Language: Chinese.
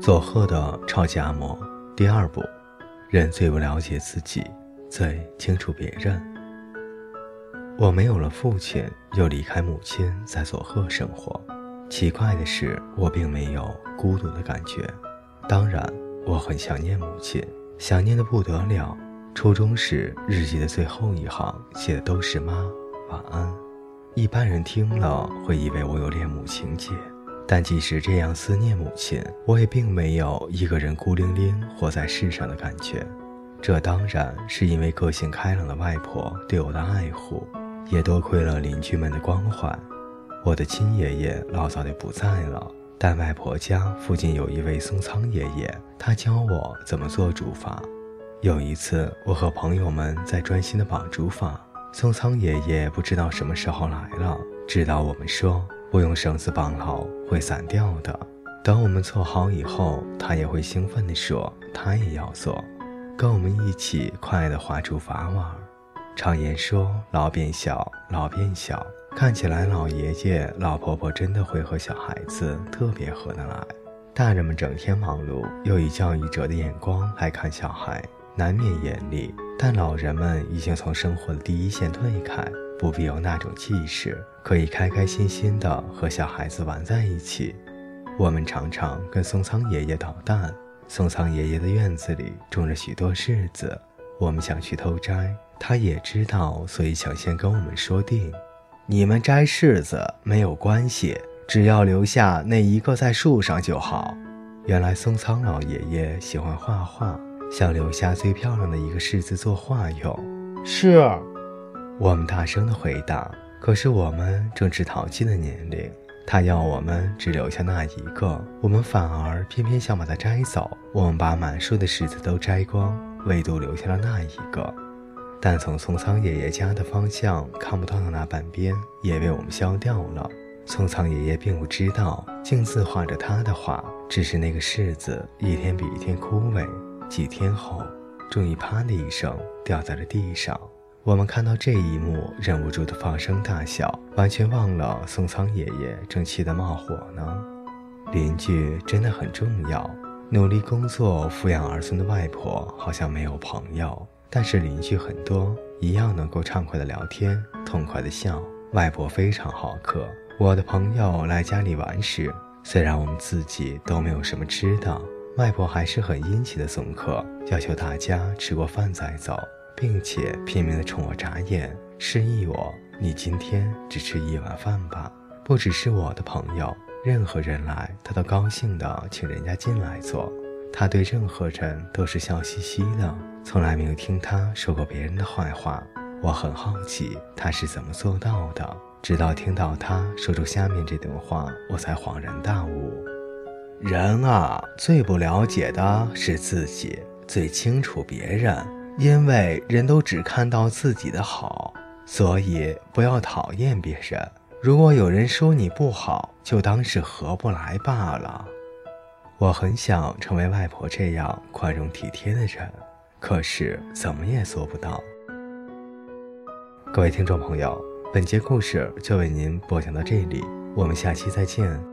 佐贺的超级阿嬷第二部，人最不了解自己，最清楚别人。我没有了父亲，又离开母亲，在佐贺生活。奇怪的是，我并没有孤独的感觉。当然，我很想念母亲，想念的不得了。初中时日记的最后一行写的都是“妈，晚安”。一般人听了会以为我有恋母情节。但即使这样思念母亲，我也并没有一个人孤零零活在世上的感觉。这当然是因为个性开朗的外婆对我的爱护，也多亏了邻居们的关怀。我的亲爷爷老早就不在了，但外婆家附近有一位松仓爷爷，他教我怎么做竹筏。有一次，我和朋友们在专心的绑竹筏，松仓爷爷不知道什么时候来了，指导我们说。不用绳子绑好会散掉的。等我们做好以后，他也会兴奋地说：“他也要做，跟我们一起快乐地划竹筏玩。”常言说：“老变小，老变小。”看起来老爷爷、老婆婆真的会和小孩子特别合得来。大人们整天忙碌，又以教育者的眼光来看小孩，难免严厉。但老人们已经从生活的第一线退开。不必有那种气势，可以开开心心地和小孩子玩在一起。我们常常跟松仓爷爷捣蛋。松仓爷爷的院子里种着许多柿子，我们想去偷摘，他也知道，所以抢先跟我们说定：你们摘柿子没有关系，只要留下那一个在树上就好。原来松仓老爷爷喜欢画画，想留下最漂亮的一个柿子做画用。是。我们大声地回答，可是我们正值淘气的年龄，他要我们只留下那一个，我们反而偏偏想把它摘走。我们把满树的柿子都摘光，唯独留下了那一个。但从松仓爷爷家的方向看不到的那半边也被我们削掉了。松仓爷爷并不知道，径自画着他的画，只是那个柿子一天比一天枯萎，几天后，终于啪的一声掉在了地上。我们看到这一幕，忍不住的放声大笑，完全忘了宋仓爷爷正气得冒火呢。邻居真的很重要。努力工作、抚养儿孙的外婆好像没有朋友，但是邻居很多，一样能够畅快的聊天，痛快的笑。外婆非常好客，我的朋友来家里玩时，虽然我们自己都没有什么吃的，外婆还是很殷勤的送客，要求大家吃过饭再走。并且拼命地冲我眨眼，示意我：“你今天只吃一碗饭吧。”不只是我的朋友，任何人来，他都高兴地请人家进来坐。他对任何人都是笑嘻嘻的，从来没有听他说过别人的坏话。我很好奇他是怎么做到的，直到听到他说出下面这段话，我才恍然大悟：人啊，最不了解的是自己，最清楚别人。因为人都只看到自己的好，所以不要讨厌别人。如果有人说你不好，就当是合不来罢了。我很想成为外婆这样宽容体贴的人，可是怎么也做不到。各位听众朋友，本节故事就为您播讲到这里，我们下期再见。